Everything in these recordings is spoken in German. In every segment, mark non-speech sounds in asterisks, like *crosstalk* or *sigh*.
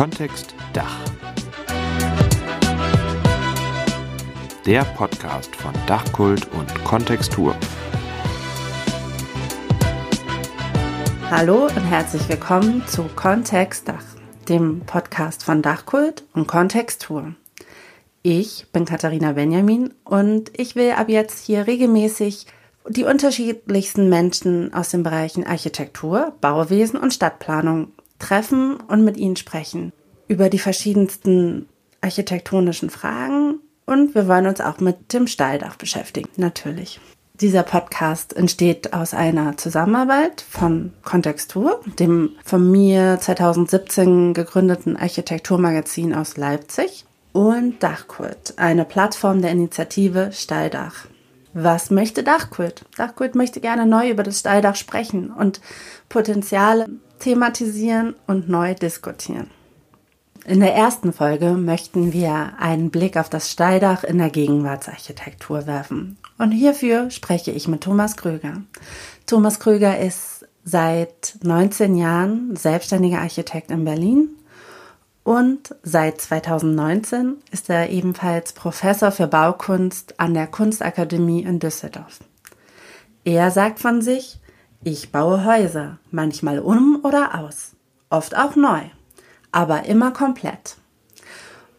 Kontext Dach. Der Podcast von Dachkult und Kontextur. Hallo und herzlich willkommen zu Kontext Dach, dem Podcast von Dachkult und Kontextur. Ich bin Katharina Benjamin und ich will ab jetzt hier regelmäßig die unterschiedlichsten Menschen aus den Bereichen Architektur, Bauwesen und Stadtplanung treffen und mit ihnen sprechen über die verschiedensten architektonischen Fragen und wir wollen uns auch mit dem Stalldach beschäftigen, natürlich. Dieser Podcast entsteht aus einer Zusammenarbeit von Kontextur, dem von mir 2017 gegründeten Architekturmagazin aus Leipzig und Dachkult, eine Plattform der Initiative Stalldach. Was möchte Dachkult? Dachkult möchte gerne neu über das Stalldach sprechen und Potenziale thematisieren und neu diskutieren. In der ersten Folge möchten wir einen Blick auf das Stalldach in der Gegenwartsarchitektur werfen. Und hierfür spreche ich mit Thomas Krüger. Thomas Krüger ist seit 19 Jahren selbstständiger Architekt in Berlin und seit 2019 ist er ebenfalls Professor für Baukunst an der Kunstakademie in Düsseldorf. Er sagt von sich, ich baue Häuser, manchmal um oder aus, oft auch neu, aber immer komplett.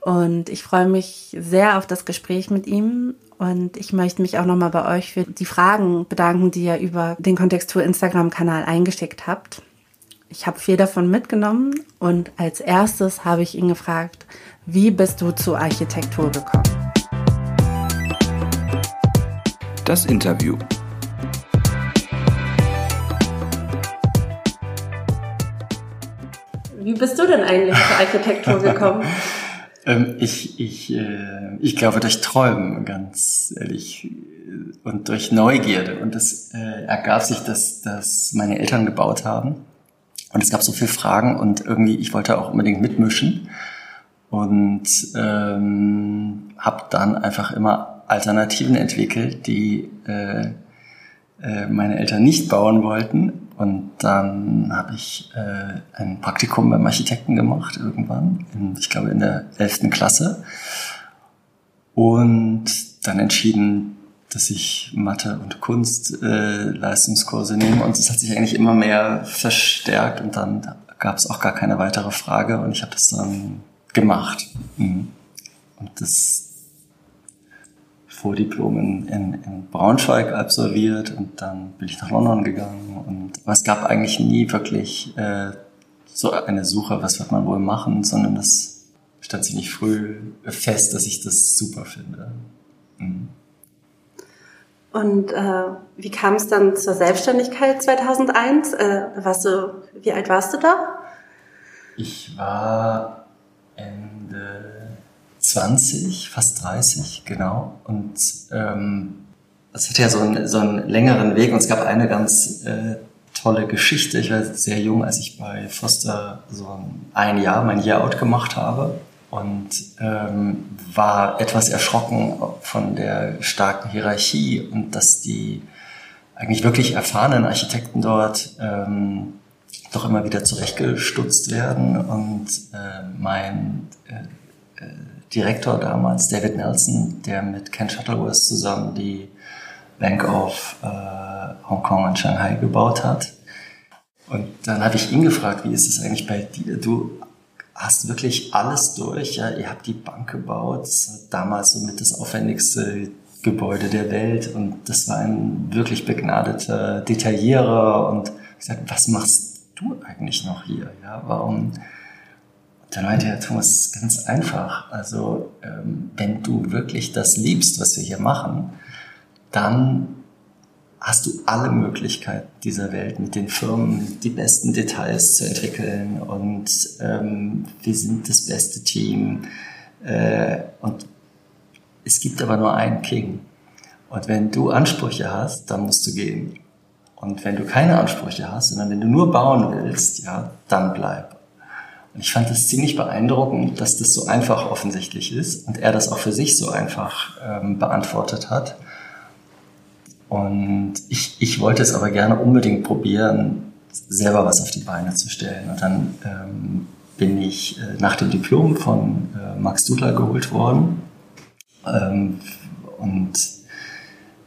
Und ich freue mich sehr auf das Gespräch mit ihm und ich möchte mich auch nochmal bei euch für die Fragen bedanken, die ihr über den Kontextur Instagram-Kanal eingeschickt habt. Ich habe viel davon mitgenommen und als erstes habe ich ihn gefragt, wie bist du zur Architektur gekommen? Das Interview. Wie bist du denn eigentlich zur Architektur *laughs* gekommen? ähm, ich, ich, äh, ich glaube durch Träumen, ganz ehrlich, und durch Neugierde. Und das äh, ergab sich, dass, dass meine Eltern gebaut haben. Und es gab so viele Fragen und irgendwie, ich wollte auch unbedingt mitmischen. Und ähm, habe dann einfach immer Alternativen entwickelt, die äh, äh, meine Eltern nicht bauen wollten und dann habe ich äh, ein Praktikum beim Architekten gemacht irgendwann, in, ich glaube in der 11. Klasse. Und dann entschieden, dass ich Mathe und Kunst äh, Leistungskurse nehme. Und es hat sich eigentlich immer mehr verstärkt und dann gab es auch gar keine weitere Frage und ich habe das dann gemacht. Mhm. Und das Vordiplom in, in, in Braunschweig absolviert und dann bin ich nach London gegangen. Und aber es gab eigentlich nie wirklich äh, so eine Suche, was wird man wohl machen, sondern das stand ziemlich früh fest, dass ich das super finde. Mhm. Und äh, wie kam es dann zur Selbstständigkeit 2001? Äh, warst du, wie alt warst du da? Ich war 20, fast 30, genau. Und ähm, das hatte ja so einen, so einen längeren Weg und es gab eine ganz äh, tolle Geschichte. Ich war sehr jung, als ich bei Foster so ein Jahr mein Year Out gemacht habe und ähm, war etwas erschrocken von der starken Hierarchie und dass die eigentlich wirklich erfahrenen Architekten dort ähm, doch immer wieder zurechtgestutzt werden und äh, mein äh, äh Direktor damals, David Nelson, der mit Ken Shuttleworth zusammen die Bank of äh, Hongkong und Shanghai gebaut hat. Und dann habe ich ihn gefragt, wie ist es eigentlich bei dir? Du hast wirklich alles durch, ja, ihr habt die Bank gebaut, damals somit das aufwendigste Gebäude der Welt und das war ein wirklich begnadeter Detaillierer und ich sagte, was machst du eigentlich noch hier? Ja, warum dann meinte er, Thomas, ganz einfach. Also, ähm, wenn du wirklich das liebst, was wir hier machen, dann hast du alle Möglichkeiten dieser Welt mit den Firmen die besten Details zu entwickeln und ähm, wir sind das beste Team äh, und es gibt aber nur einen King und wenn du Ansprüche hast, dann musst du gehen und wenn du keine Ansprüche hast, sondern wenn du nur bauen willst, ja, dann bleib. Und ich fand das ziemlich beeindruckend, dass das so einfach offensichtlich ist und er das auch für sich so einfach ähm, beantwortet hat. Und ich, ich wollte es aber gerne unbedingt probieren, selber was auf die Beine zu stellen. Und dann ähm, bin ich äh, nach dem Diplom von äh, Max Dudler geholt worden. Ähm, und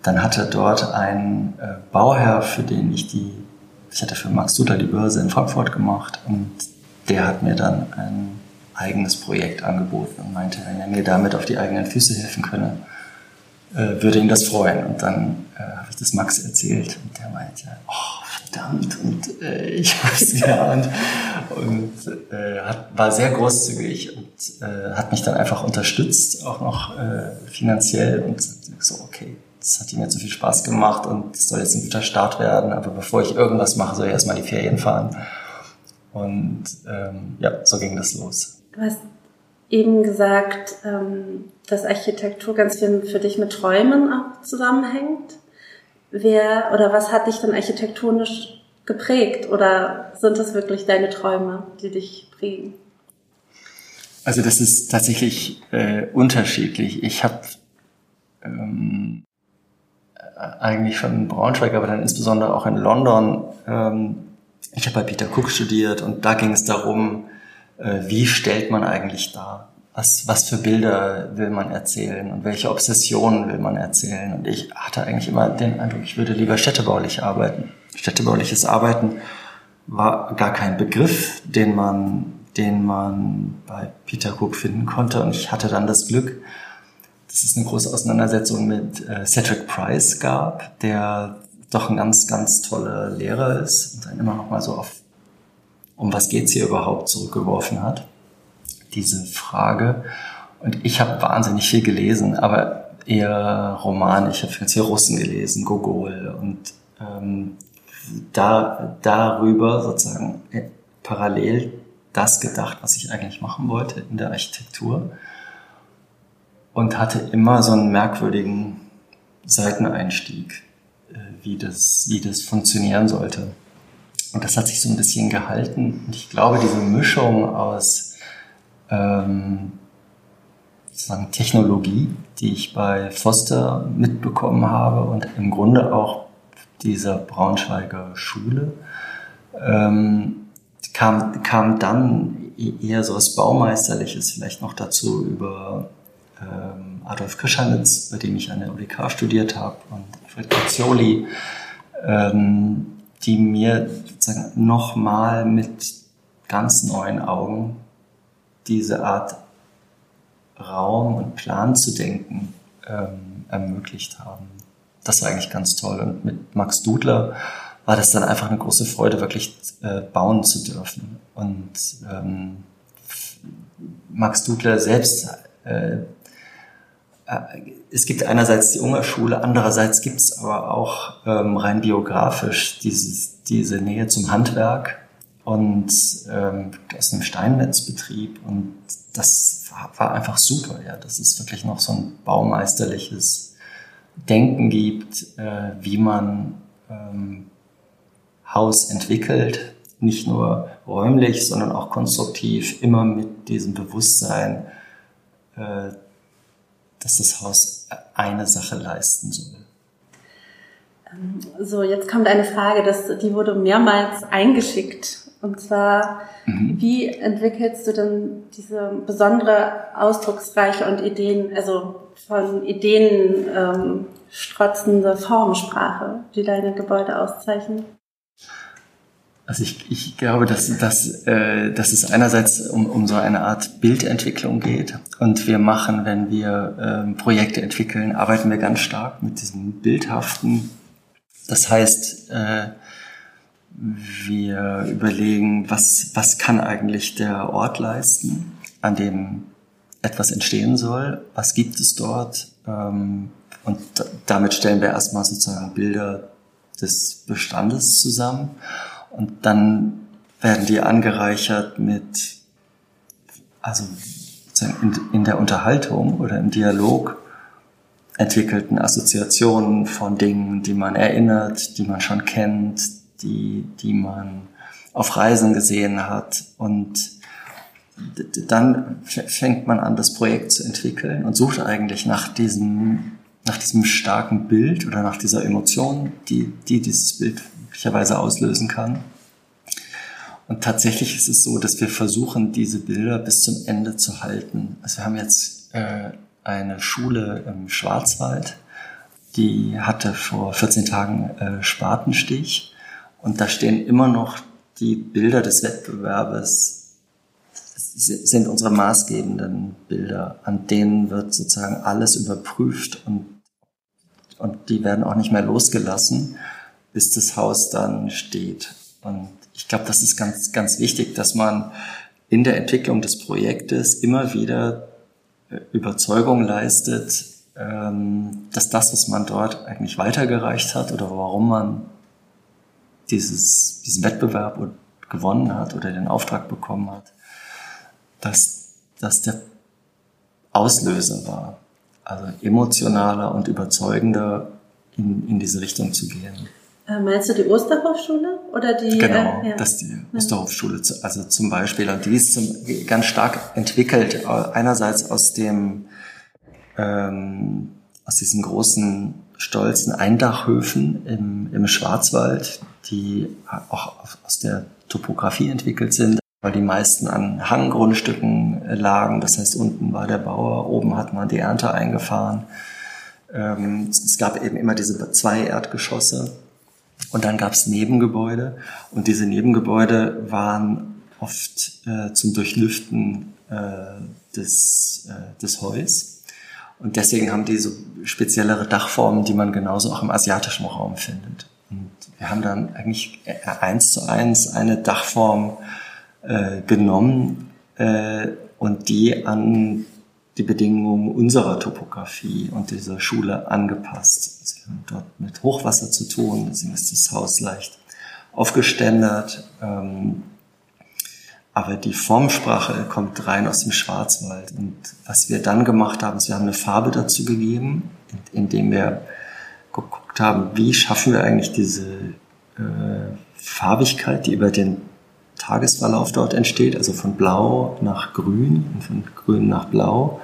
dann hatte dort ein äh, Bauherr, für den ich die, ich hatte für Max Dudler die Börse in Frankfurt gemacht und der hat mir dann ein eigenes Projekt angeboten und meinte, wenn er mir damit auf die eigenen Füße helfen könne, äh, würde ihn das freuen. Und dann äh, habe ich das Max erzählt und der meinte, oh, verdammt, und äh, ich habe es geahnt. Und äh, hat, war sehr großzügig und äh, hat mich dann einfach unterstützt, auch noch äh, finanziell und so, okay, das hat ihm jetzt so viel Spaß gemacht und es soll jetzt ein guter Start werden, aber bevor ich irgendwas mache, soll ich erstmal die Ferien fahren. Und ähm, ja, so ging das los. Du hast eben gesagt, ähm, dass Architektur ganz viel für dich mit Träumen auch zusammenhängt. Wer oder was hat dich denn architektonisch geprägt? Oder sind das wirklich deine Träume, die dich prägen? Also das ist tatsächlich äh, unterschiedlich. Ich habe ähm, eigentlich schon in Braunschweig, aber dann insbesondere auch in London. Ähm, ich habe bei Peter Cook studiert und da ging es darum, äh, wie stellt man eigentlich dar? Was, was für Bilder will man erzählen und welche Obsessionen will man erzählen? Und ich hatte eigentlich immer den Eindruck, ich würde lieber städtebaulich arbeiten. Städtebauliches Arbeiten war gar kein Begriff, den man, den man bei Peter Cook finden konnte. Und ich hatte dann das Glück, dass es eine große Auseinandersetzung mit äh, Cedric Price gab, der doch ein ganz, ganz toller Lehrer ist und dann immer noch mal so auf um was geht's hier überhaupt zurückgeworfen hat. Diese Frage. Und ich habe wahnsinnig viel gelesen, aber eher Roman. Ich habe ganz viel Russen gelesen, Gogol und ähm, da darüber sozusagen äh, parallel das gedacht, was ich eigentlich machen wollte in der Architektur und hatte immer so einen merkwürdigen Seiteneinstieg, wie das, wie das funktionieren sollte. Und das hat sich so ein bisschen gehalten. Und ich glaube, diese Mischung aus ähm, sozusagen Technologie, die ich bei Foster mitbekommen habe und im Grunde auch dieser Braunschweiger Schule, ähm, kam, kam dann e-, eher so was Baumeisterliches vielleicht noch dazu über ähm, Adolf Krischanitz, bei dem ich an der UDK studiert habe, und Alfred Cazzioli, ähm, die mir sozusagen nochmal mit ganz neuen Augen diese Art Raum und Plan zu denken ähm, ermöglicht haben. Das war eigentlich ganz toll. Und mit Max Dudler war das dann einfach eine große Freude, wirklich äh, bauen zu dürfen. Und ähm, Max Dudler selbst äh, es gibt einerseits die Ungerschule, andererseits gibt es aber auch ähm, rein biografisch dieses, diese Nähe zum Handwerk und ähm, aus einem Steinmetzbetrieb und das war, war einfach super, ja, dass es wirklich noch so ein baumeisterliches Denken gibt, äh, wie man ähm, Haus entwickelt, nicht nur räumlich, sondern auch konstruktiv, immer mit diesem Bewusstsein, äh, dass das Haus eine Sache leisten soll. Ähm, so, jetzt kommt eine Frage, das, die wurde mehrmals eingeschickt. Und zwar, mhm. wie entwickelst du denn diese besondere Ausdrucksreiche und Ideen, also von Ideen ähm, strotzende Formensprache, die deine Gebäude auszeichnen? Also ich, ich glaube, dass, dass, äh, dass es einerseits um, um so eine Art Bildentwicklung geht. Und wir machen, wenn wir ähm, Projekte entwickeln, arbeiten wir ganz stark mit diesem Bildhaften. Das heißt, äh, wir überlegen, was, was kann eigentlich der Ort leisten, an dem etwas entstehen soll, was gibt es dort. Ähm, und damit stellen wir erstmal sozusagen Bilder des Bestandes zusammen. Und dann werden die angereichert mit, also in, der Unterhaltung oder im Dialog entwickelten Assoziationen von Dingen, die man erinnert, die man schon kennt, die, die man auf Reisen gesehen hat. Und dann fängt man an, das Projekt zu entwickeln und sucht eigentlich nach diesem, nach diesem starken Bild oder nach dieser Emotion, die, die dieses Bild möglicherweise auslösen kann. Und tatsächlich ist es so, dass wir versuchen, diese Bilder bis zum Ende zu halten. Also wir haben jetzt äh, eine Schule im Schwarzwald, die hatte vor 14 Tagen äh, Spatenstich und da stehen immer noch die Bilder des Wettbewerbes sind unsere maßgebenden Bilder, an denen wird sozusagen alles überprüft und, und die werden auch nicht mehr losgelassen, bis das Haus dann steht. Und ich glaube, das ist ganz, ganz wichtig, dass man in der Entwicklung des Projektes immer wieder äh, Überzeugung leistet, ähm, dass das, was man dort eigentlich weitergereicht hat oder warum man dieses, diesen Wettbewerb gewonnen hat oder den Auftrag bekommen hat, dass das der Auslöser war. Also emotionaler und überzeugender in, in diese Richtung zu gehen. Äh, meinst du die Osterhofschule oder die? Genau, äh, ja. das ist die Osterhofschule. Also zum Beispiel, und die ist zum, ganz stark entwickelt. Einerseits aus dem ähm, aus diesen großen stolzen Eindachhöfen im, im Schwarzwald, die auch aus der Topografie entwickelt sind, weil die meisten an Hanggrundstücken lagen. Das heißt, unten war der Bauer, oben hat man die Ernte eingefahren. Ähm, es gab eben immer diese zwei Erdgeschosse und dann gab es Nebengebäude und diese Nebengebäude waren oft äh, zum Durchlüften äh, des, äh, des Heus. Und deswegen haben die so speziellere Dachformen, die man genauso auch im asiatischen Raum findet. Und wir haben dann eigentlich eins zu eins eine Dachform äh, genommen äh, und die an die Bedingungen unserer Topografie und dieser Schule angepasst. Wir haben dort mit Hochwasser zu tun, deswegen ist das Haus leicht aufgeständert. Ähm, aber die Formsprache kommt rein aus dem Schwarzwald. Und was wir dann gemacht haben, ist, wir haben eine Farbe dazu gegeben, indem wir geguckt haben, wie schaffen wir eigentlich diese äh, Farbigkeit, die über den Tagesverlauf dort entsteht, also von Blau nach Grün und von Grün nach Blau,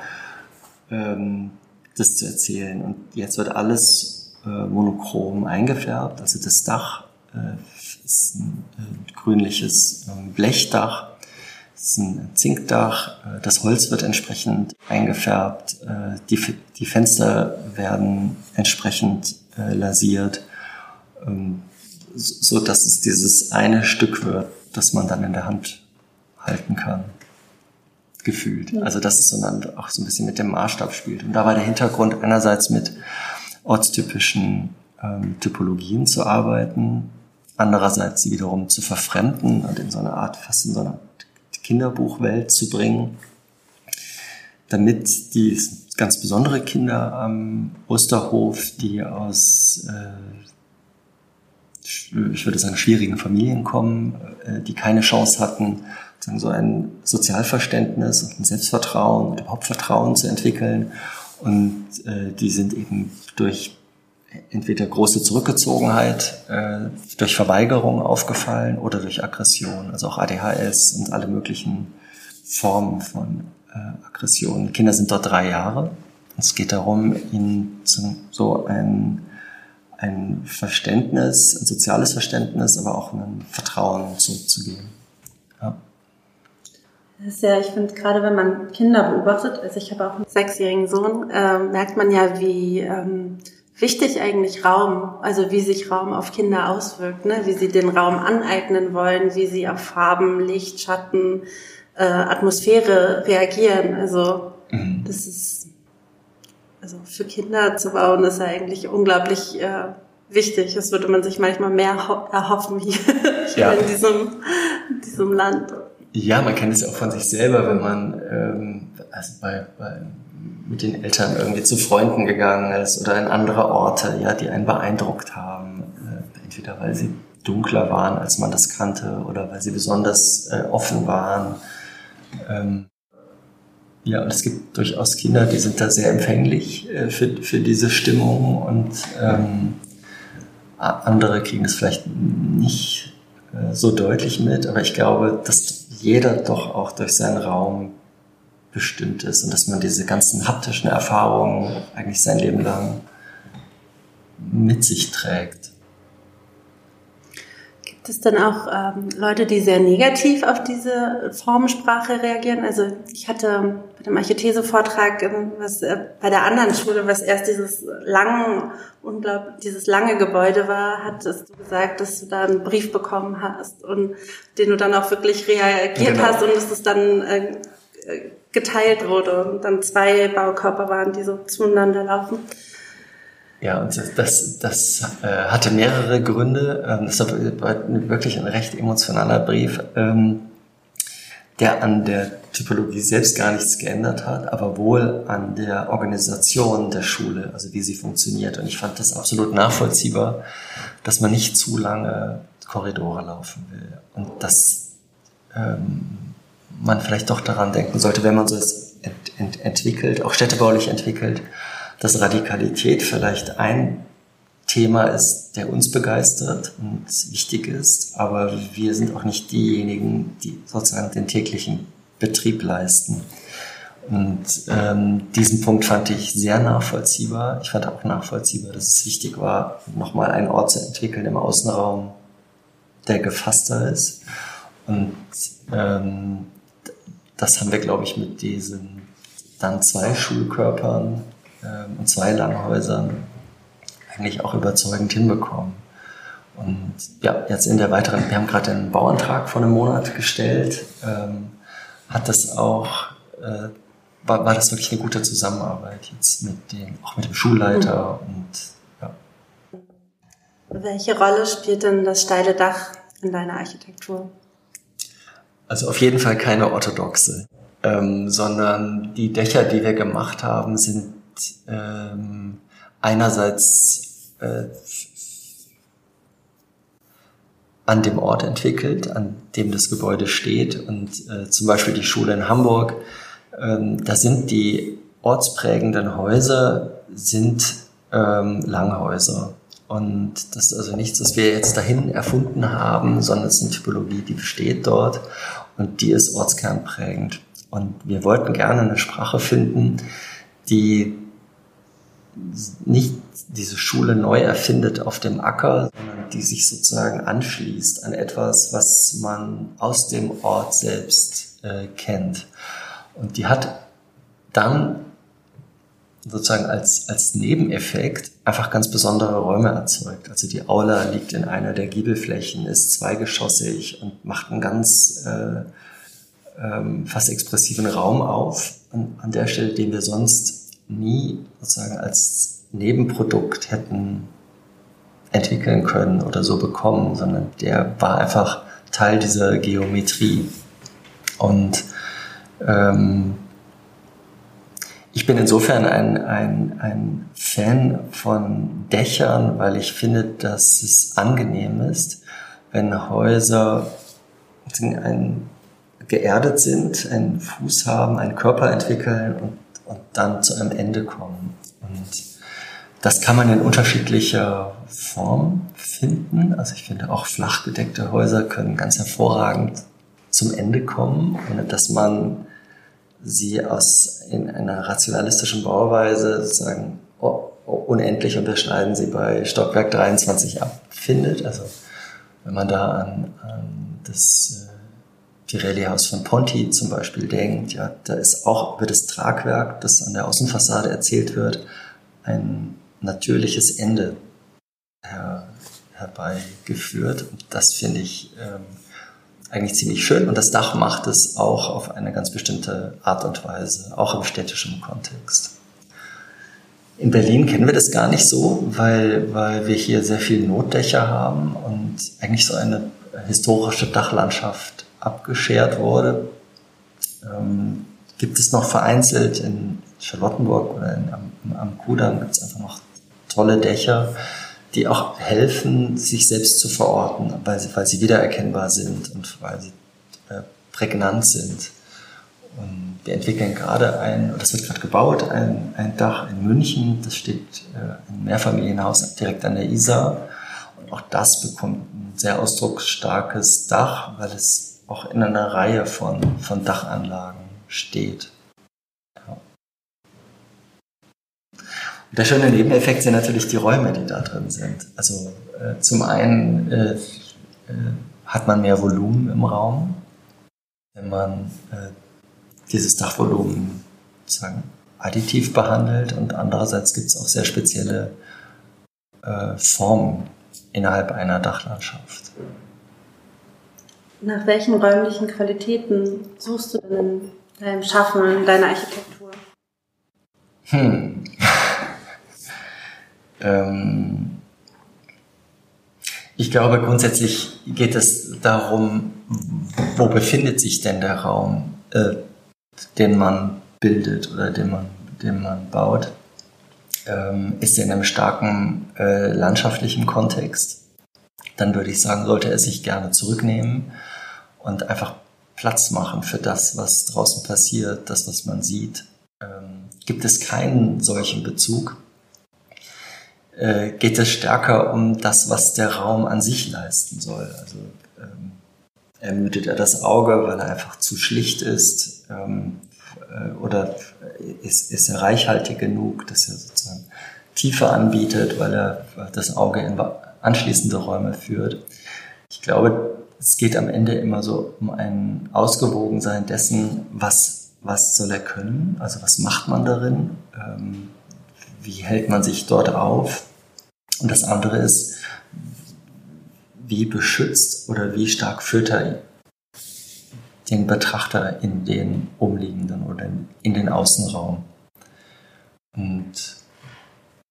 ähm, das zu erzählen. Und jetzt wird alles äh, monochrom eingefärbt, also das Dach äh, ist ein äh, grünliches äh, Blechdach. Ist ein Zinkdach, äh, das Holz wird entsprechend eingefärbt, äh, die, die Fenster werden entsprechend äh, lasiert, ähm, so dass es dieses eine Stück wird, das man dann in der Hand halten kann. Gefühlt. Also dass es so dann auch so ein bisschen mit dem Maßstab spielt. Und da war der Hintergrund einerseits mit ortstypischen ähm, Typologien zu arbeiten, andererseits sie wiederum zu verfremden und in so einer Art, fast in so einer Kinderbuchwelt zu bringen, damit die ganz besondere Kinder am Osterhof, die aus, äh, ich würde sagen, schwierigen Familien kommen, äh, die keine Chance hatten, so ein Sozialverständnis und ein Selbstvertrauen und überhaupt Vertrauen zu entwickeln. Und äh, die sind eben durch entweder große Zurückgezogenheit äh, durch Verweigerung aufgefallen oder durch Aggression, also auch ADHS und alle möglichen Formen von äh, Aggression. Kinder sind dort drei Jahre. Es geht darum, ihnen so ein, ein Verständnis, ein soziales Verständnis, aber auch ein Vertrauen zurückzugeben. Ja. Das ist ja, ich finde, gerade wenn man Kinder beobachtet, also ich habe auch einen sechsjährigen Sohn, äh, merkt man ja, wie ähm, wichtig eigentlich Raum, also wie sich Raum auf Kinder auswirkt, ne? wie sie den Raum aneignen wollen, wie sie auf Farben, Licht, Schatten, äh, Atmosphäre reagieren. Also mhm. das ist also für Kinder zu bauen ist ja eigentlich unglaublich äh, wichtig. Das würde man sich manchmal mehr erhoffen hier, *laughs* ja. in diesem, in diesem Land. Ja, man kennt es auch von sich selber, wenn man ähm, also bei, bei mit den Eltern irgendwie zu Freunden gegangen ist oder in andere Orte, ja, die einen beeindruckt haben. Äh, entweder weil sie dunkler waren, als man das kannte, oder weil sie besonders äh, offen waren. Ähm, ja, und es gibt durchaus Kinder, die sind da sehr empfänglich äh, für, für diese Stimmung und ähm, andere kriegen es vielleicht nicht äh, so deutlich mit, aber ich glaube, dass jeder doch auch durch seinen Raum bestimmt ist und dass man diese ganzen haptischen Erfahrungen eigentlich sein Leben lang mit sich trägt. Gibt es dann auch ähm, Leute, die sehr negativ auf diese Formensprache reagieren? Also ich hatte bei dem Archithese-Vortrag was äh, bei der anderen Schule, was erst dieses lange, unglaublich, dieses lange Gebäude war, hattest du gesagt, dass du da einen Brief bekommen hast und den du dann auch wirklich reagiert genau. hast und dass es dann äh, geteilt wurde und dann zwei Baukörper waren, die so zueinander laufen. Ja, und das, das, das äh, hatte mehrere Gründe. Ähm, das war wirklich ein recht emotionaler Brief, ähm, der an der Typologie selbst gar nichts geändert hat, aber wohl an der Organisation der Schule, also wie sie funktioniert. Und ich fand das absolut nachvollziehbar, dass man nicht zu lange Korridore laufen will und dass ähm, man vielleicht doch daran denken sollte, wenn man so es ent, ent, entwickelt, auch städtebaulich entwickelt, dass Radikalität vielleicht ein Thema ist, der uns begeistert und wichtig ist, aber wir sind auch nicht diejenigen, die sozusagen den täglichen Betrieb leisten. Und ähm, diesen Punkt fand ich sehr nachvollziehbar. Ich fand auch nachvollziehbar, dass es wichtig war, nochmal einen Ort zu entwickeln im Außenraum, der gefasster ist. Und ähm, das haben wir, glaube ich, mit diesen dann zwei Schulkörpern und zwei Langhäusern eigentlich auch überzeugend hinbekommen. Und ja, jetzt in der weiteren, wir haben gerade einen Bauantrag vor einem Monat gestellt, ähm, hat das auch, äh, war, war das wirklich eine gute Zusammenarbeit jetzt mit dem, auch mit dem Schulleiter mhm. und ja. Welche Rolle spielt denn das steile Dach in deiner Architektur? Also auf jeden Fall keine orthodoxe, ähm, sondern die Dächer, die wir gemacht haben, sind ähm, einerseits äh, an dem Ort entwickelt, an dem das Gebäude steht. Und äh, zum Beispiel die Schule in Hamburg, ähm, da sind die ortsprägenden Häuser sind ähm, Langhäuser. Und das ist also nichts, was wir jetzt dahin erfunden haben, sondern es ist eine Typologie, die besteht dort und die ist ortskernprägend. Und wir wollten gerne eine Sprache finden, die nicht diese Schule neu erfindet auf dem Acker, sondern die sich sozusagen anschließt an etwas, was man aus dem Ort selbst äh, kennt. Und die hat dann sozusagen als, als Nebeneffekt einfach ganz besondere Räume erzeugt. Also die Aula liegt in einer der Giebelflächen, ist zweigeschossig und macht einen ganz äh, ähm, fast expressiven Raum auf, an, an der Stelle, den wir sonst nie sozusagen als Nebenprodukt hätten entwickeln können oder so bekommen, sondern der war einfach Teil dieser Geometrie. Und ähm, ich bin insofern ein, ein, ein Fan von Dächern, weil ich finde, dass es angenehm ist, wenn Häuser ein, geerdet sind, einen Fuß haben, einen Körper entwickeln und und dann zu einem Ende kommen. Und das kann man in unterschiedlicher Form finden. Also ich finde auch flachgedeckte Häuser können ganz hervorragend zum Ende kommen, ohne dass man sie aus in einer rationalistischen Bauweise sozusagen unendlich unterschneiden sie bei Stockwerk 23 abfindet. Also wenn man da an, an das äh, Pirelli-Haus von Ponti zum Beispiel denkt, ja, da ist auch über das Tragwerk, das an der Außenfassade erzählt wird, ein natürliches Ende her, herbeigeführt. Und das finde ich ähm, eigentlich ziemlich schön. Und das Dach macht es auch auf eine ganz bestimmte Art und Weise, auch im städtischen Kontext. In Berlin kennen wir das gar nicht so, weil, weil wir hier sehr viele Notdächer haben und eigentlich so eine historische Dachlandschaft abgeschert wurde. Ähm, gibt es noch vereinzelt in Charlottenburg oder in, am, am Kudamm gibt es einfach noch tolle Dächer, die auch helfen, sich selbst zu verorten, weil sie, weil sie wiedererkennbar sind und weil sie äh, prägnant sind. Und wir entwickeln gerade ein, das wird gerade gebaut, ein, ein Dach in München, das steht äh, ein Mehrfamilienhaus direkt an der Isar. Und auch das bekommt ein sehr ausdrucksstarkes Dach, weil es auch in einer Reihe von, von Dachanlagen steht. Ja. der schöne Nebeneffekt sind natürlich die Räume, die da drin sind. Also äh, zum einen äh, äh, hat man mehr Volumen im Raum, wenn man äh, dieses Dachvolumen sozusagen additiv behandelt und andererseits gibt es auch sehr spezielle äh, Formen innerhalb einer Dachlandschaft. Nach welchen räumlichen Qualitäten suchst du denn in deinem Schaffen, in deiner Architektur? Hm. *laughs* ähm, ich glaube, grundsätzlich geht es darum, wo befindet sich denn der Raum, äh, den man bildet oder den man, den man baut. Ähm, ist er in einem starken äh, landschaftlichen Kontext? Dann würde ich sagen, sollte er sich gerne zurücknehmen und einfach Platz machen für das, was draußen passiert, das, was man sieht. Ähm, gibt es keinen solchen Bezug, äh, geht es stärker um das, was der Raum an sich leisten soll. Also ähm, ermüdet er das Auge, weil er einfach zu schlicht ist ähm, äh, oder ist, ist er reichhaltig genug, dass er sozusagen Tiefe anbietet, weil er das Auge in anschließende Räume führt. Ich glaube, es geht am Ende immer so um ein Ausgewogensein dessen, was, was soll er können, also was macht man darin, ähm, wie hält man sich dort auf. Und das andere ist, wie beschützt oder wie stark führt er den Betrachter in den umliegenden oder in den Außenraum. Und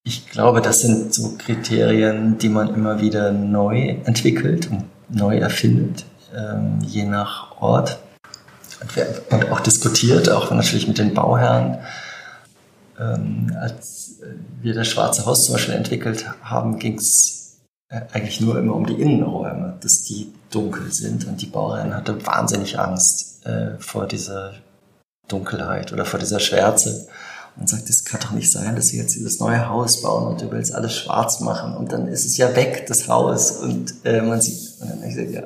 ich glaube, das sind so Kriterien, die man immer wieder neu entwickelt und neu erfindet, ähm, je nach Ort. Und auch diskutiert, auch natürlich mit den Bauherren. Ähm, als wir das Schwarze Haus zum Beispiel entwickelt haben, ging es äh, eigentlich nur immer um die Innenräume, dass die dunkel sind. Und die Bauherrin hatte wahnsinnig Angst äh, vor dieser Dunkelheit oder vor dieser Schwärze und sagt, es kann doch nicht sein, dass sie jetzt dieses neue Haus bauen und du willst alles schwarz machen und dann ist es ja weg, das Haus. Und äh, man sieht, und dann habe ich gesagt, ja,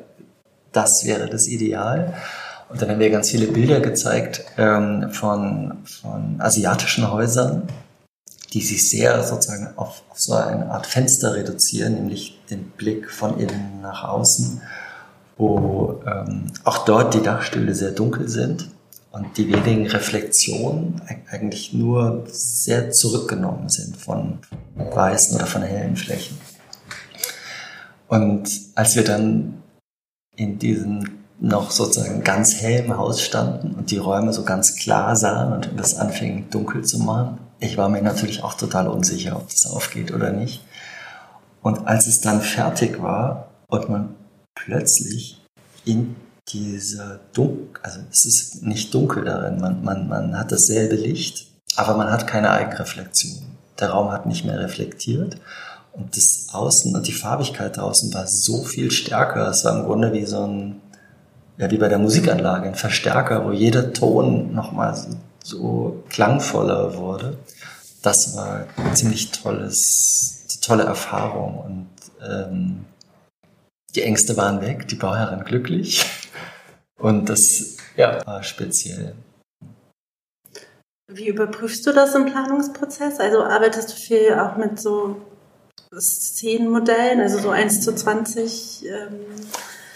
das wäre das Ideal. Und dann haben wir ganz viele Bilder gezeigt ähm, von, von asiatischen Häusern, die sich sehr sozusagen auf, auf so eine Art Fenster reduzieren, nämlich den Blick von innen nach außen, wo ähm, auch dort die Dachstühle sehr dunkel sind und die wenigen Reflexionen eigentlich nur sehr zurückgenommen sind von weißen oder von hellen Flächen. Und als wir dann in diesem noch sozusagen ganz hellen Haus standen und die Räume so ganz klar sahen und es anfing dunkel zu machen, ich war mir natürlich auch total unsicher, ob das aufgeht oder nicht. Und als es dann fertig war und man plötzlich in diese dunkel, also es ist nicht dunkel darin, man, man, man hat dasselbe Licht, aber man hat keine Eigenreflexion. Der Raum hat nicht mehr reflektiert und das Außen und die Farbigkeit draußen war so viel stärker. Es war im Grunde wie so ein, ja, wie bei der Musikanlage, ein Verstärker, wo jeder Ton nochmal so, so klangvoller wurde. Das war ein ziemlich tolles, tolle Erfahrung und ähm, die Ängste waren weg, die Bauherrin glücklich. Und das ja, war speziell. Wie überprüfst du das im Planungsprozess? Also arbeitest du viel auch mit so Szenenmodellen, also so 1 zu 20? Ähm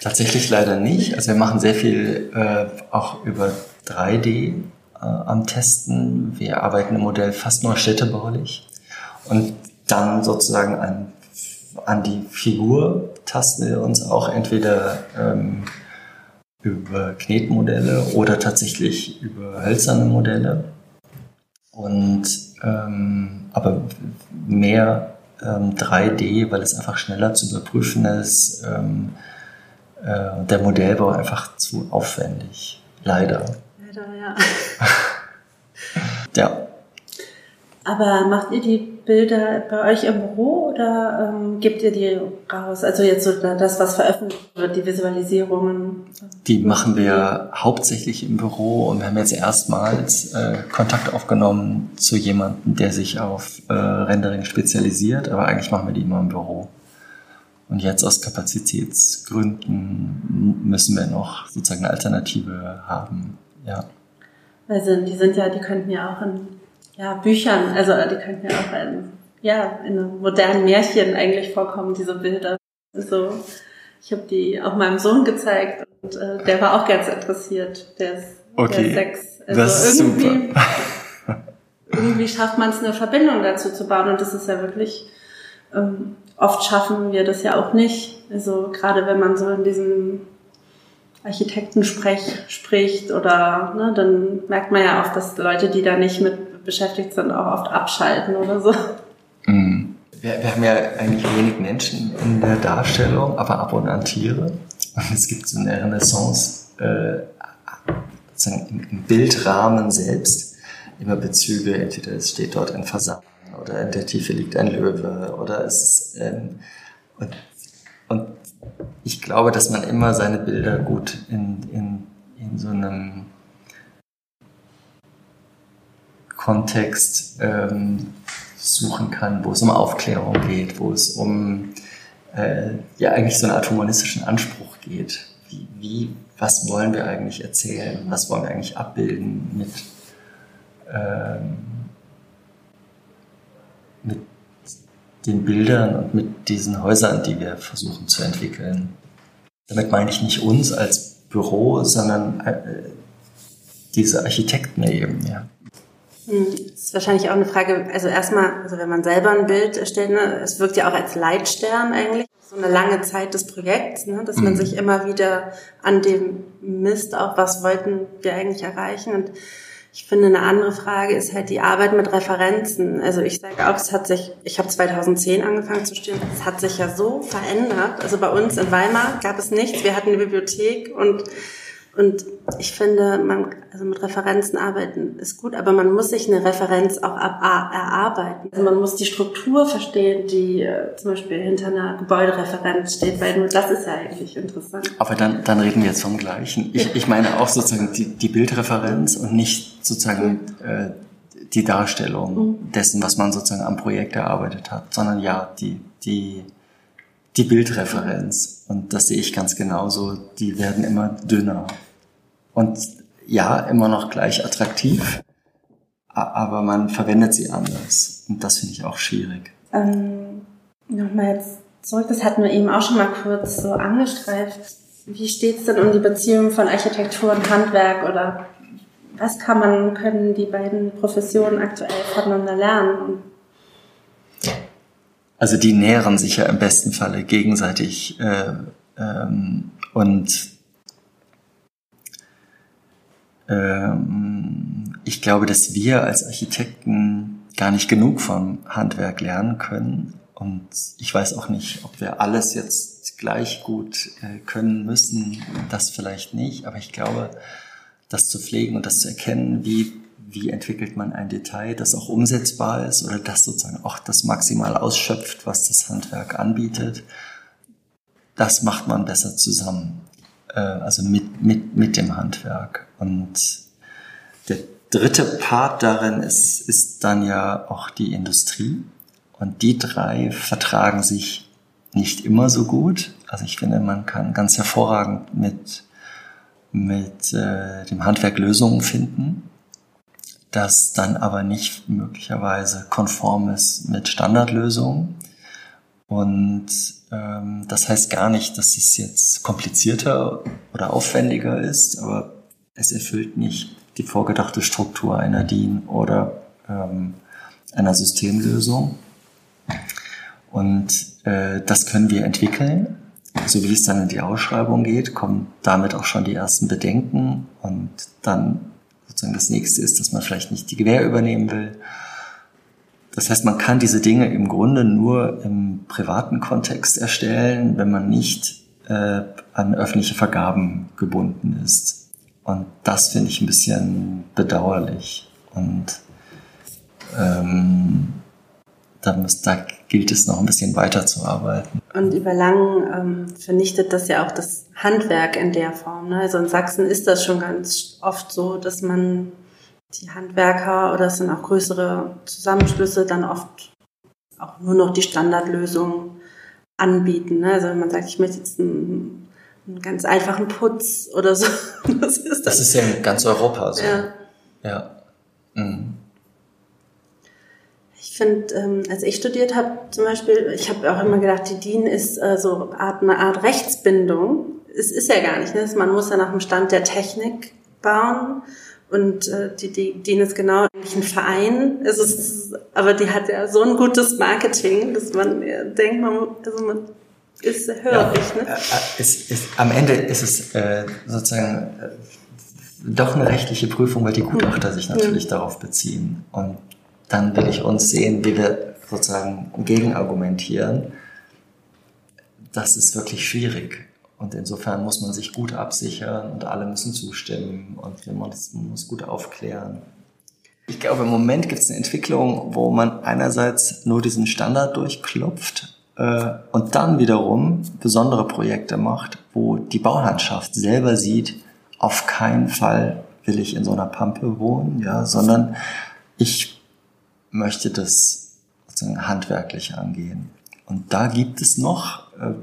Tatsächlich leider nicht. Also wir machen sehr viel äh, auch über 3D äh, am Testen. Wir arbeiten im Modell fast nur städtebaulich. Und dann sozusagen an, an die Figur tasten wir uns auch entweder ähm, über Knetmodelle oder tatsächlich über hölzerne Modelle. Und ähm, aber mehr ähm, 3D, weil es einfach schneller zu überprüfen ist. Ähm, äh, der Modellbau einfach zu aufwendig. Leider. Leider, ja. *laughs* ja. Aber macht ihr die Bilder bei euch im Büro oder ähm, gebt ihr die raus? Also jetzt so das, was veröffentlicht wird, die Visualisierungen? Die machen wir hauptsächlich im Büro und wir haben jetzt erstmals äh, Kontakt aufgenommen zu jemandem, der sich auf äh, Rendering spezialisiert, aber eigentlich machen wir die immer im Büro. Und jetzt aus Kapazitätsgründen müssen wir noch sozusagen eine Alternative haben. Ja. Also die sind ja, die könnten ja auch in ja, Büchern, also die könnten ja auch in, ja, in einem modernen Märchen eigentlich vorkommen, diese Bilder. So, Ich habe die auch meinem Sohn gezeigt und äh, der war auch ganz interessiert. Der ist, okay. der ist sechs. Also das ist irgendwie, super. *laughs* irgendwie schafft man es, eine Verbindung dazu zu bauen und das ist ja wirklich, ähm, oft schaffen wir das ja auch nicht. Also gerade wenn man so in diesem Architektensprech spricht oder ne, dann merkt man ja oft, dass Leute, die da nicht mit beschäftigt sind, auch oft abschalten oder so. Mhm. Wir, wir haben ja eigentlich wenig Menschen in der Darstellung, aber ab und an Tiere. Und es gibt so eine Renaissance äh, im, im Bildrahmen selbst immer Bezüge, entweder es steht dort ein Fasan oder in der Tiefe liegt ein Löwe oder es ist, ähm, und, und ich glaube, dass man immer seine Bilder gut in, in, in so einem Kontext ähm, suchen kann, wo es um Aufklärung geht, wo es um äh, ja eigentlich so eine Art humanistischen Anspruch geht. Wie, wie, was wollen wir eigentlich erzählen? Was wollen wir eigentlich abbilden mit, ähm, mit den Bildern und mit diesen Häusern, die wir versuchen zu entwickeln? Damit meine ich nicht uns als Büro, sondern äh, diese Architekten eben, ja. Hm, das ist wahrscheinlich auch eine Frage, also erstmal, also wenn man selber ein Bild erstellt, ne, es wirkt ja auch als Leitstern eigentlich, so eine lange Zeit des Projekts, ne, dass man mhm. sich immer wieder an dem misst, auch was wollten wir eigentlich erreichen. Und ich finde, eine andere Frage ist halt die Arbeit mit Referenzen. Also ich sage auch, es hat sich, ich habe 2010 angefangen zu studieren, es hat sich ja so verändert. Also bei uns in Weimar gab es nichts, wir hatten eine Bibliothek und und ich finde, man, also mit Referenzen arbeiten ist gut, aber man muss sich eine Referenz auch ab, erarbeiten. Also man muss die Struktur verstehen, die äh, zum Beispiel hinter einer Gebäudereferenz steht, weil nur das ist ja eigentlich interessant. Aber dann, dann reden wir jetzt vom Gleichen. Ich, ich meine auch sozusagen die, die Bildreferenz und nicht sozusagen äh, die Darstellung mhm. dessen, was man sozusagen am Projekt erarbeitet hat, sondern ja, die, die, die Bildreferenz. Und das sehe ich ganz genauso. Die werden immer dünner und ja, immer noch gleich attraktiv, aber man verwendet sie anders. Und das finde ich auch schwierig. Ähm, Nochmal jetzt zurück, das hatten wir eben auch schon mal kurz so angestreift. Wie steht es denn um die Beziehung von Architektur und Handwerk oder was kann man, können die beiden Professionen aktuell voneinander lernen? Also die nähren sich ja im besten Falle gegenseitig äh, ähm, und ich glaube, dass wir als Architekten gar nicht genug vom Handwerk lernen können. Und ich weiß auch nicht, ob wir alles jetzt gleich gut äh, können müssen. Das vielleicht nicht. Aber ich glaube, das zu pflegen und das zu erkennen, wie, wie entwickelt man ein Detail, das auch umsetzbar ist oder das sozusagen auch das maximal ausschöpft, was das Handwerk anbietet, das macht man besser zusammen äh, also mit, mit, mit dem Handwerk. Und der dritte Part darin ist, ist dann ja auch die Industrie. Und die drei vertragen sich nicht immer so gut. Also ich finde, man kann ganz hervorragend mit, mit äh, dem Handwerk Lösungen finden, das dann aber nicht möglicherweise konform ist mit Standardlösungen. Und ähm, das heißt gar nicht, dass es jetzt komplizierter oder aufwendiger ist, aber es erfüllt nicht die vorgedachte Struktur einer DIN oder ähm, einer Systemlösung. Und äh, das können wir entwickeln. So wie es dann in die Ausschreibung geht, kommen damit auch schon die ersten Bedenken. Und dann sozusagen das nächste ist, dass man vielleicht nicht die Gewähr übernehmen will das heißt, man kann diese Dinge im Grunde nur im privaten Kontext erstellen, wenn man nicht äh, an öffentliche Vergaben gebunden ist. Und das finde ich ein bisschen bedauerlich. Und ähm, da, muss, da gilt es noch ein bisschen weiterzuarbeiten. Und über lang ähm, vernichtet das ja auch das Handwerk in der Form. Ne? Also in Sachsen ist das schon ganz oft so, dass man die Handwerker oder es sind auch größere Zusammenschlüsse dann oft auch nur noch die Standardlösung anbieten. Ne? Also wenn man sagt, ich möchte jetzt einen, einen ganz einfachen Putz oder so. *laughs* Das ist, das ist ja in ganz Europa so. Ja. ja. Mhm. Ich finde, ähm, als ich studiert habe, zum Beispiel, ich habe auch immer gedacht, die DIN ist äh, so Art, eine Art Rechtsbindung. Es ist ja gar nicht. Ne? Man muss ja nach dem Stand der Technik bauen. Und äh, die, die DIN ist genau eigentlich ein Verein. Es ist, aber die hat ja so ein gutes Marketing, dass man denkt, man, also man ist hörig. Ja, ne? Äh, äh, es, es, am Ende ist es äh, sozusagen äh, doch eine rechtliche Prüfung, weil die Gutachter sich natürlich ja. darauf beziehen. Und dann will ich uns sehen, wie wir sozusagen gegenargumentieren. Das ist wirklich schwierig. Und insofern muss man sich gut absichern und alle müssen zustimmen und man muss gut aufklären. Ich glaube, im Moment gibt es eine Entwicklung, wo man einerseits nur diesen Standard durchklopft äh, und dann wiederum besondere Projekte macht, wo die Baulandschaft selber sieht, auf keinen Fall will ich in so einer Pampe wohnen, ja, sondern ich möchte das sozusagen handwerklich angehen. Und da gibt es noch äh,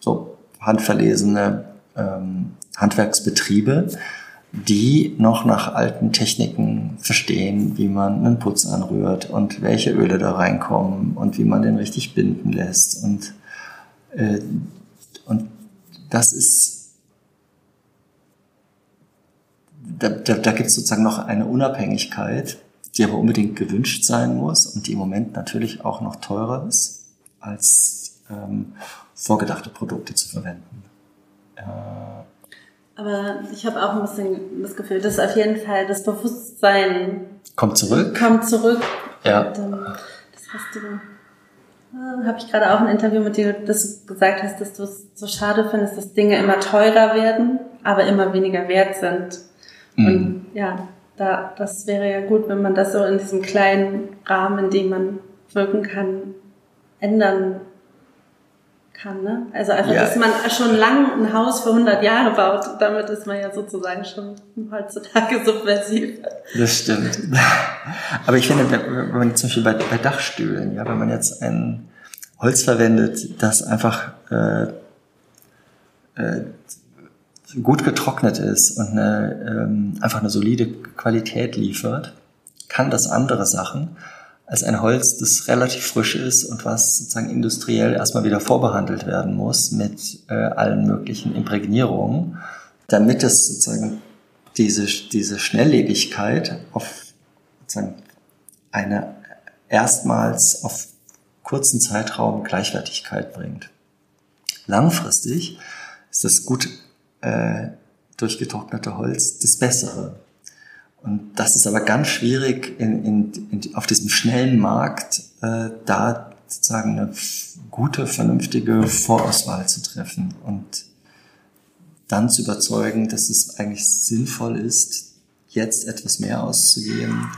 so handverlesene ähm, Handwerksbetriebe, die noch nach alten Techniken verstehen, wie man einen Putz anrührt und welche Öle da reinkommen und wie man den richtig binden lässt. Und, äh, und das ist da, da, da gibt es sozusagen noch eine Unabhängigkeit, die aber unbedingt gewünscht sein muss und die im Moment natürlich auch noch teurer ist, als ähm, vorgedachte Produkte zu verwenden. Äh, aber ich habe auch ein bisschen das Gefühl, dass auf jeden Fall das Bewusstsein kommt zurück. Kommt zurück. Ja. Und, ähm, das hast du äh, habe ich gerade auch ein Interview mit dir, dass du gesagt hast, dass du es so schade findest, dass Dinge immer teurer werden, aber immer weniger wert sind. Mhm. Und ja, da, das wäre ja gut, wenn man das so in diesem kleinen Rahmen, in dem man wirken kann, ändern kann. Ne? Also einfach, ja. dass man schon lang ein Haus für 100 Jahre baut, damit ist man ja sozusagen schon heutzutage subversiv. Das stimmt. *laughs* Aber ich finde, wenn man zum Beispiel bei, bei Dachstühlen, ja, wenn man jetzt ein Holz verwendet, das einfach äh, äh, gut getrocknet ist und eine, ähm, einfach eine solide Qualität liefert, kann das andere Sachen als ein Holz, das relativ frisch ist und was sozusagen industriell erstmal wieder vorbehandelt werden muss mit äh, allen möglichen Imprägnierungen, damit es sozusagen diese, diese Schnelllebigkeit auf sozusagen eine erstmals auf kurzen Zeitraum Gleichwertigkeit bringt. Langfristig ist das gut äh, durchgetrocknete Holz das Bessere. Und das ist aber ganz schwierig in, in, in, auf diesem schnellen Markt äh, da sozusagen eine gute, vernünftige Vorauswahl zu treffen und dann zu überzeugen, dass es eigentlich sinnvoll ist, jetzt etwas mehr auszugeben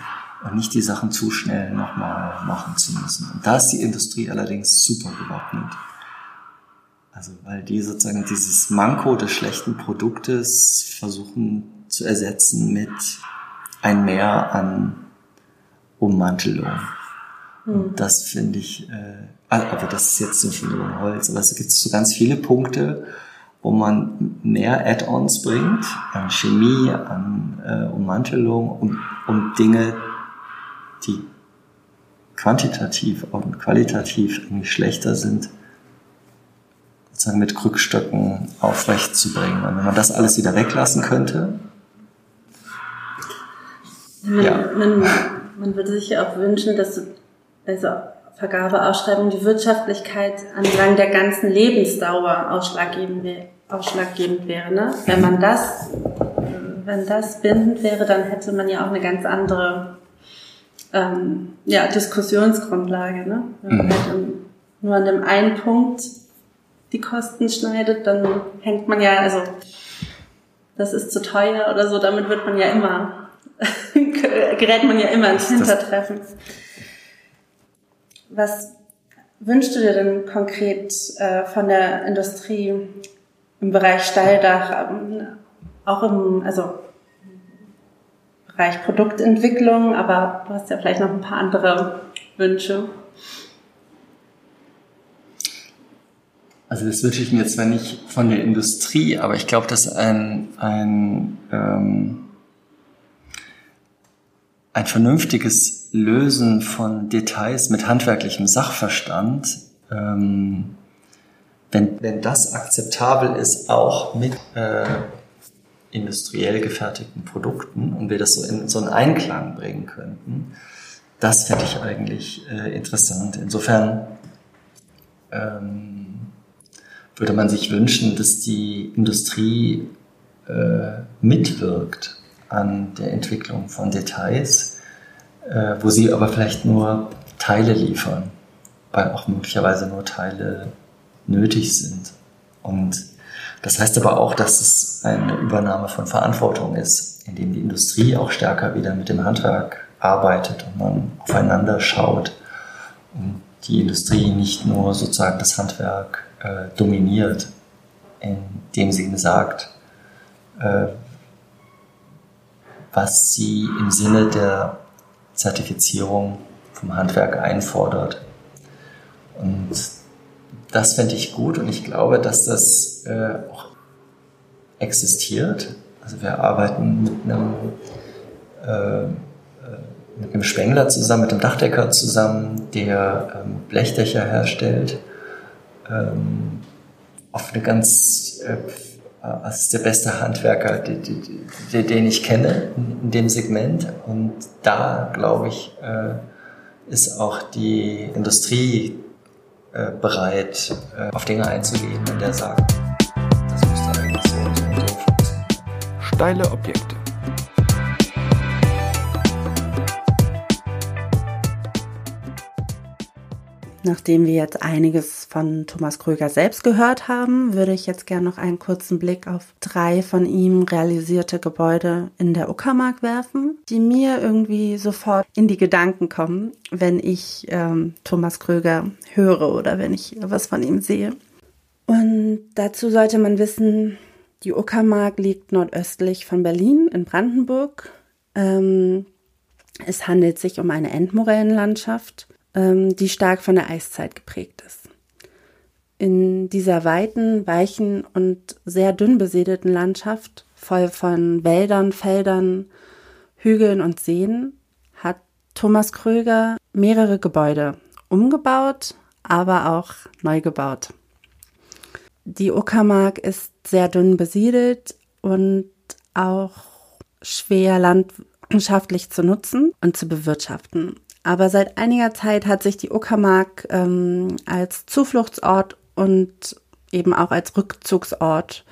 und nicht die Sachen zu schnell nochmal machen zu müssen. Und da ist die Industrie allerdings super gewappnet. Also weil die sozusagen dieses Manko des schlechten Produktes versuchen zu ersetzen mit ein Mehr an Ummantelung. Und hm. das finde ich, äh, aber das ist jetzt nicht nur Holz, aber es gibt so ganz viele Punkte, wo man mehr Add-ons bringt, an Chemie, an äh, Ummantelung, um, um Dinge, die quantitativ und qualitativ irgendwie schlechter sind, sozusagen mit Krückstöcken aufrecht zu bringen. Und wenn man das alles wieder weglassen könnte, man, ja. man, man würde sich ja auch wünschen, dass du, also Vergabeausschreibung die Wirtschaftlichkeit entlang der ganzen Lebensdauer ausschlaggebend, ausschlaggebend wäre. Ne? Wenn man das, wenn das bindend wäre, dann hätte man ja auch eine ganz andere ähm, ja, Diskussionsgrundlage. Ne? Wenn man mhm. halt nur an dem einen Punkt die Kosten schneidet, dann hängt man ja, also das ist zu teuer oder so, damit wird man ja immer, *laughs* gerät man ja immer ins Hintertreffen. Was wünschst du dir denn konkret äh, von der Industrie im Bereich Steildach, ähm, auch im, also Bereich Produktentwicklung, aber du hast ja vielleicht noch ein paar andere Wünsche. Also das wünsche ich mir zwar nicht von der Industrie, aber ich glaube, dass ein, ein, ähm, ein vernünftiges Lösen von Details mit handwerklichem Sachverstand, ähm, wenn, wenn das akzeptabel ist, auch mit äh, industriell gefertigten Produkten und wir das so in so einen Einklang bringen könnten, das fände ich eigentlich äh, interessant. Insofern ähm, würde man sich wünschen, dass die Industrie äh, mitwirkt an der Entwicklung von Details, äh, wo sie aber vielleicht nur Teile liefern, weil auch möglicherweise nur Teile nötig sind. Und das heißt aber auch, dass es eine Übernahme von Verantwortung ist, indem die Industrie auch stärker wieder mit dem Handwerk arbeitet und man aufeinander schaut und die Industrie nicht nur sozusagen das Handwerk äh, dominiert, in dem Sinne sagt, äh, was sie im Sinne der Zertifizierung vom Handwerk einfordert. Und das fände ich gut und ich glaube, dass das äh, auch existiert. Also wir arbeiten mit einem, äh, äh, mit einem Spengler zusammen, mit einem Dachdecker zusammen, der ähm, Blechdächer herstellt. Ähm, auf eine ganz, äh, das ist der beste Handwerker, die, die, die, den ich kenne in dem Segment. Und da, glaube ich, äh, ist auch die Industrie äh, bereit, äh, auf Dinge einzugehen, wenn der sagt, das müsste eigentlich so und so funktionieren. Steile Objekte. Nachdem wir jetzt einiges von Thomas Kröger selbst gehört haben, würde ich jetzt gerne noch einen kurzen Blick auf drei von ihm realisierte Gebäude in der Uckermark werfen, die mir irgendwie sofort in die Gedanken kommen, wenn ich ähm, Thomas Kröger höre oder wenn ich was von ihm sehe. Und dazu sollte man wissen, die Uckermark liegt nordöstlich von Berlin in Brandenburg. Ähm, es handelt sich um eine Endmorellenlandschaft die stark von der Eiszeit geprägt ist. In dieser weiten, weichen und sehr dünn besiedelten Landschaft, voll von Wäldern, Feldern, Hügeln und Seen, hat Thomas Kröger mehrere Gebäude umgebaut, aber auch neu gebaut. Die Uckermark ist sehr dünn besiedelt und auch schwer landschaftlich zu nutzen und zu bewirtschaften. Aber seit einiger Zeit hat sich die Uckermark ähm, als Zufluchtsort und eben auch als Rückzugsort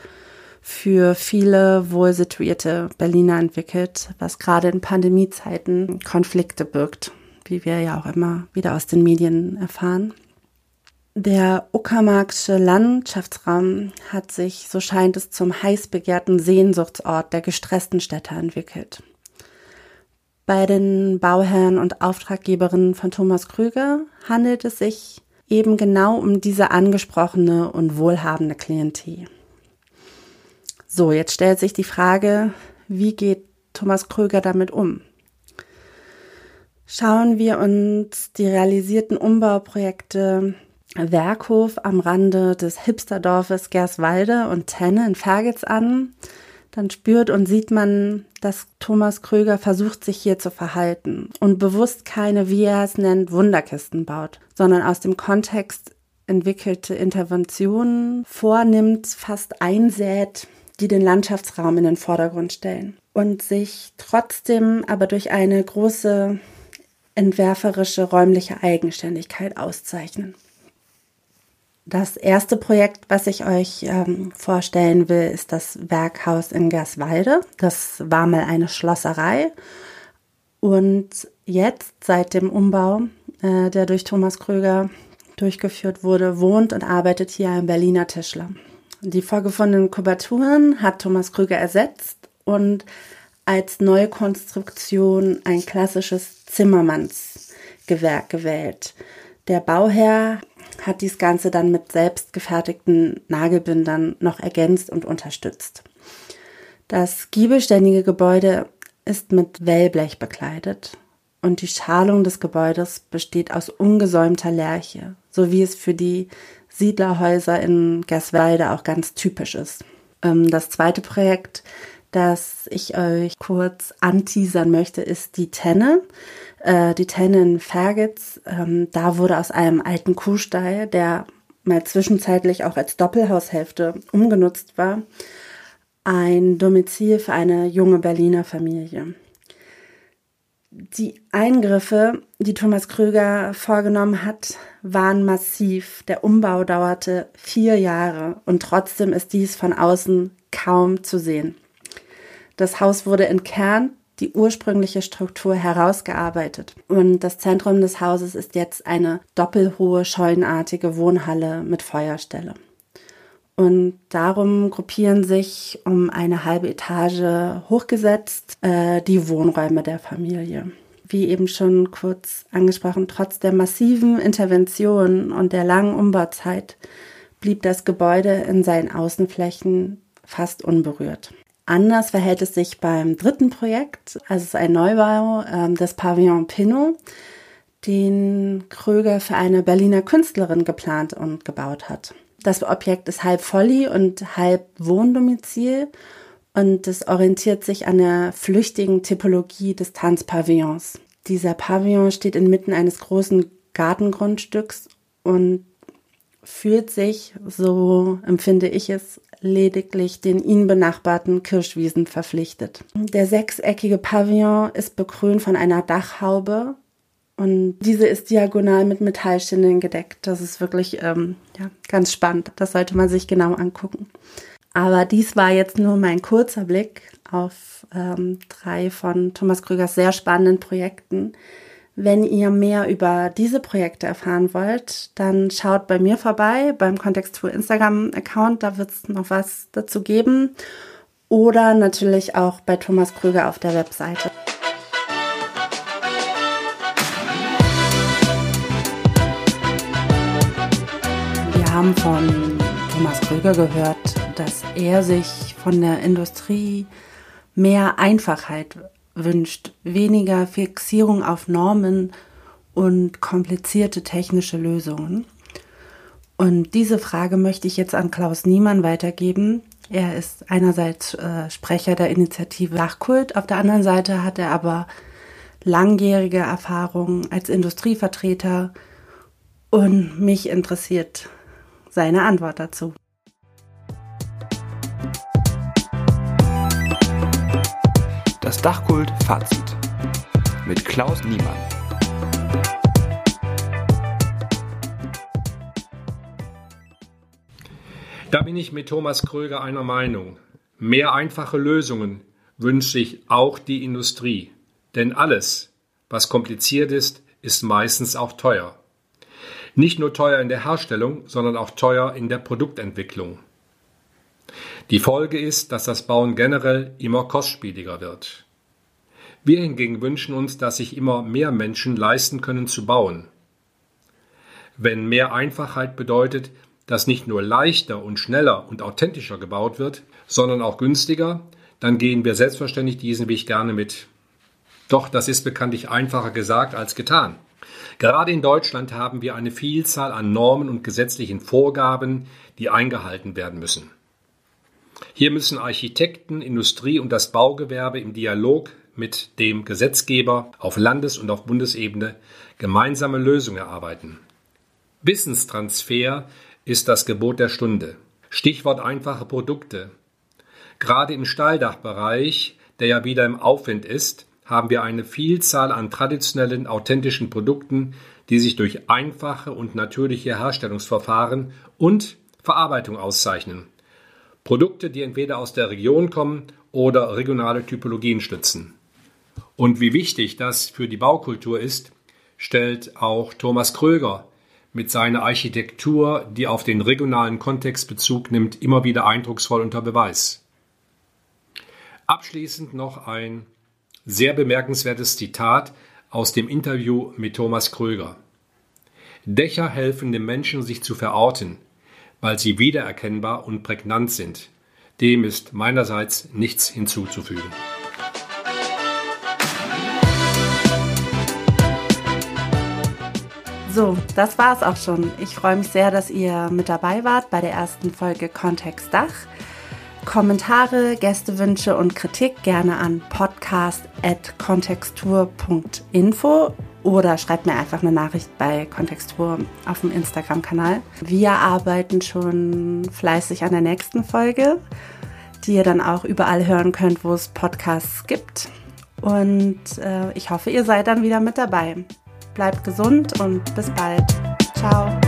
für viele wohl situierte Berliner entwickelt, was gerade in Pandemiezeiten Konflikte birgt, wie wir ja auch immer wieder aus den Medien erfahren. Der Uckermarksche Landschaftsraum hat sich, so scheint es, zum heiß begehrten Sehnsuchtsort der gestressten Städte entwickelt. Bei den Bauherren und Auftraggeberinnen von Thomas Krüger handelt es sich eben genau um diese angesprochene und wohlhabende Klientel. So, jetzt stellt sich die Frage, wie geht Thomas Krüger damit um? Schauen wir uns die realisierten Umbauprojekte Werkhof am Rande des Hipsterdorfes Gerswalde und Tenne in Fergitz an, dann spürt und sieht man, dass Thomas Kröger versucht, sich hier zu verhalten und bewusst keine, wie er es nennt, Wunderkisten baut, sondern aus dem Kontext entwickelte Interventionen vornimmt, fast einsät, die den Landschaftsraum in den Vordergrund stellen und sich trotzdem aber durch eine große entwerferische räumliche Eigenständigkeit auszeichnen. Das erste Projekt, was ich euch ähm, vorstellen will, ist das Werkhaus in Gerswalde. Das war mal eine Schlosserei. Und jetzt, seit dem Umbau, äh, der durch Thomas Kröger durchgeführt wurde, wohnt und arbeitet hier ein Berliner Tischler. Die vorgefundenen Kubaturen hat Thomas Krüger ersetzt und als Neukonstruktion ein klassisches Zimmermannsgewerk gewählt. Der Bauherr hat dies Ganze dann mit selbstgefertigten Nagelbindern noch ergänzt und unterstützt. Das giebelständige Gebäude ist mit Wellblech bekleidet und die Schalung des Gebäudes besteht aus ungesäumter Lerche, so wie es für die Siedlerhäuser in Gerswalde auch ganz typisch ist. Ähm, das zweite Projekt, das ich euch kurz anteasern möchte, ist die Tenne. Äh, die Tenne in Fergitz, ähm, da wurde aus einem alten Kuhstall, der mal zwischenzeitlich auch als Doppelhaushälfte umgenutzt war, ein Domizil für eine junge Berliner Familie. Die Eingriffe, die Thomas Krüger vorgenommen hat, waren massiv. Der Umbau dauerte vier Jahre und trotzdem ist dies von außen kaum zu sehen. Das Haus wurde entkernt, die ursprüngliche Struktur herausgearbeitet und das Zentrum des Hauses ist jetzt eine doppelhohe scheunenartige Wohnhalle mit Feuerstelle. Und darum gruppieren sich um eine halbe Etage hochgesetzt äh, die Wohnräume der Familie. Wie eben schon kurz angesprochen, trotz der massiven Intervention und der langen Umbauzeit blieb das Gebäude in seinen Außenflächen fast unberührt. Anders verhält es sich beim dritten Projekt, also es ist ein Neubau äh, des Pavillon Pinot, den Kröger für eine Berliner Künstlerin geplant und gebaut hat. Das Objekt ist halb Folly und halb Wohndomizil und es orientiert sich an der flüchtigen Typologie des Tanzpavillons. Dieser Pavillon steht inmitten eines großen Gartengrundstücks und fühlt sich, so empfinde ich es, lediglich den ihn benachbarten Kirschwiesen verpflichtet. Der sechseckige Pavillon ist bekrönt von einer Dachhaube und diese ist diagonal mit Metallschindeln gedeckt. Das ist wirklich ähm, ja, ganz spannend. Das sollte man sich genau angucken. Aber dies war jetzt nur mein kurzer Blick auf ähm, drei von Thomas Krügers sehr spannenden Projekten. Wenn ihr mehr über diese Projekte erfahren wollt, dann schaut bei mir vorbei beim Kontextur Instagram-Account. Da wird es noch was dazu geben. Oder natürlich auch bei Thomas Krüger auf der Webseite. haben von Thomas Kröger gehört, dass er sich von der Industrie mehr Einfachheit wünscht, weniger Fixierung auf Normen und komplizierte technische Lösungen. Und diese Frage möchte ich jetzt an Klaus Niemann weitergeben. Er ist einerseits äh, Sprecher der Initiative Dachkult, auf der anderen Seite hat er aber langjährige Erfahrung als Industrievertreter und mich interessiert seine Antwort dazu. Das Dachkult Fazit mit Klaus Niemann. Da bin ich mit Thomas Kröger einer Meinung. Mehr einfache Lösungen wünscht sich auch die Industrie. Denn alles, was kompliziert ist, ist meistens auch teuer. Nicht nur teuer in der Herstellung, sondern auch teuer in der Produktentwicklung. Die Folge ist, dass das Bauen generell immer kostspieliger wird. Wir hingegen wünschen uns, dass sich immer mehr Menschen leisten können zu bauen. Wenn mehr Einfachheit bedeutet, dass nicht nur leichter und schneller und authentischer gebaut wird, sondern auch günstiger, dann gehen wir selbstverständlich diesen Weg gerne mit. Doch das ist bekanntlich einfacher gesagt als getan. Gerade in Deutschland haben wir eine Vielzahl an Normen und gesetzlichen Vorgaben, die eingehalten werden müssen. Hier müssen Architekten, Industrie und das Baugewerbe im Dialog mit dem Gesetzgeber auf Landes- und auf Bundesebene gemeinsame Lösungen erarbeiten. Wissenstransfer ist das Gebot der Stunde. Stichwort einfache Produkte. Gerade im Stahldachbereich, der ja wieder im Aufwind ist, haben wir eine Vielzahl an traditionellen, authentischen Produkten, die sich durch einfache und natürliche Herstellungsverfahren und Verarbeitung auszeichnen. Produkte, die entweder aus der Region kommen oder regionale Typologien stützen. Und wie wichtig das für die Baukultur ist, stellt auch Thomas Kröger mit seiner Architektur, die auf den regionalen Kontext Bezug nimmt, immer wieder eindrucksvoll unter Beweis. Abschließend noch ein sehr bemerkenswertes Zitat aus dem Interview mit Thomas Kröger. Dächer helfen dem Menschen, sich zu verorten, weil sie wiedererkennbar und prägnant sind. Dem ist meinerseits nichts hinzuzufügen. So, das war's auch schon. Ich freue mich sehr, dass ihr mit dabei wart bei der ersten Folge Kontext Dach. Kommentare, Gästewünsche und Kritik gerne an podcast.kontextur.info oder schreibt mir einfach eine Nachricht bei Kontextur auf dem Instagram-Kanal. Wir arbeiten schon fleißig an der nächsten Folge, die ihr dann auch überall hören könnt, wo es Podcasts gibt. Und äh, ich hoffe, ihr seid dann wieder mit dabei. Bleibt gesund und bis bald. Ciao.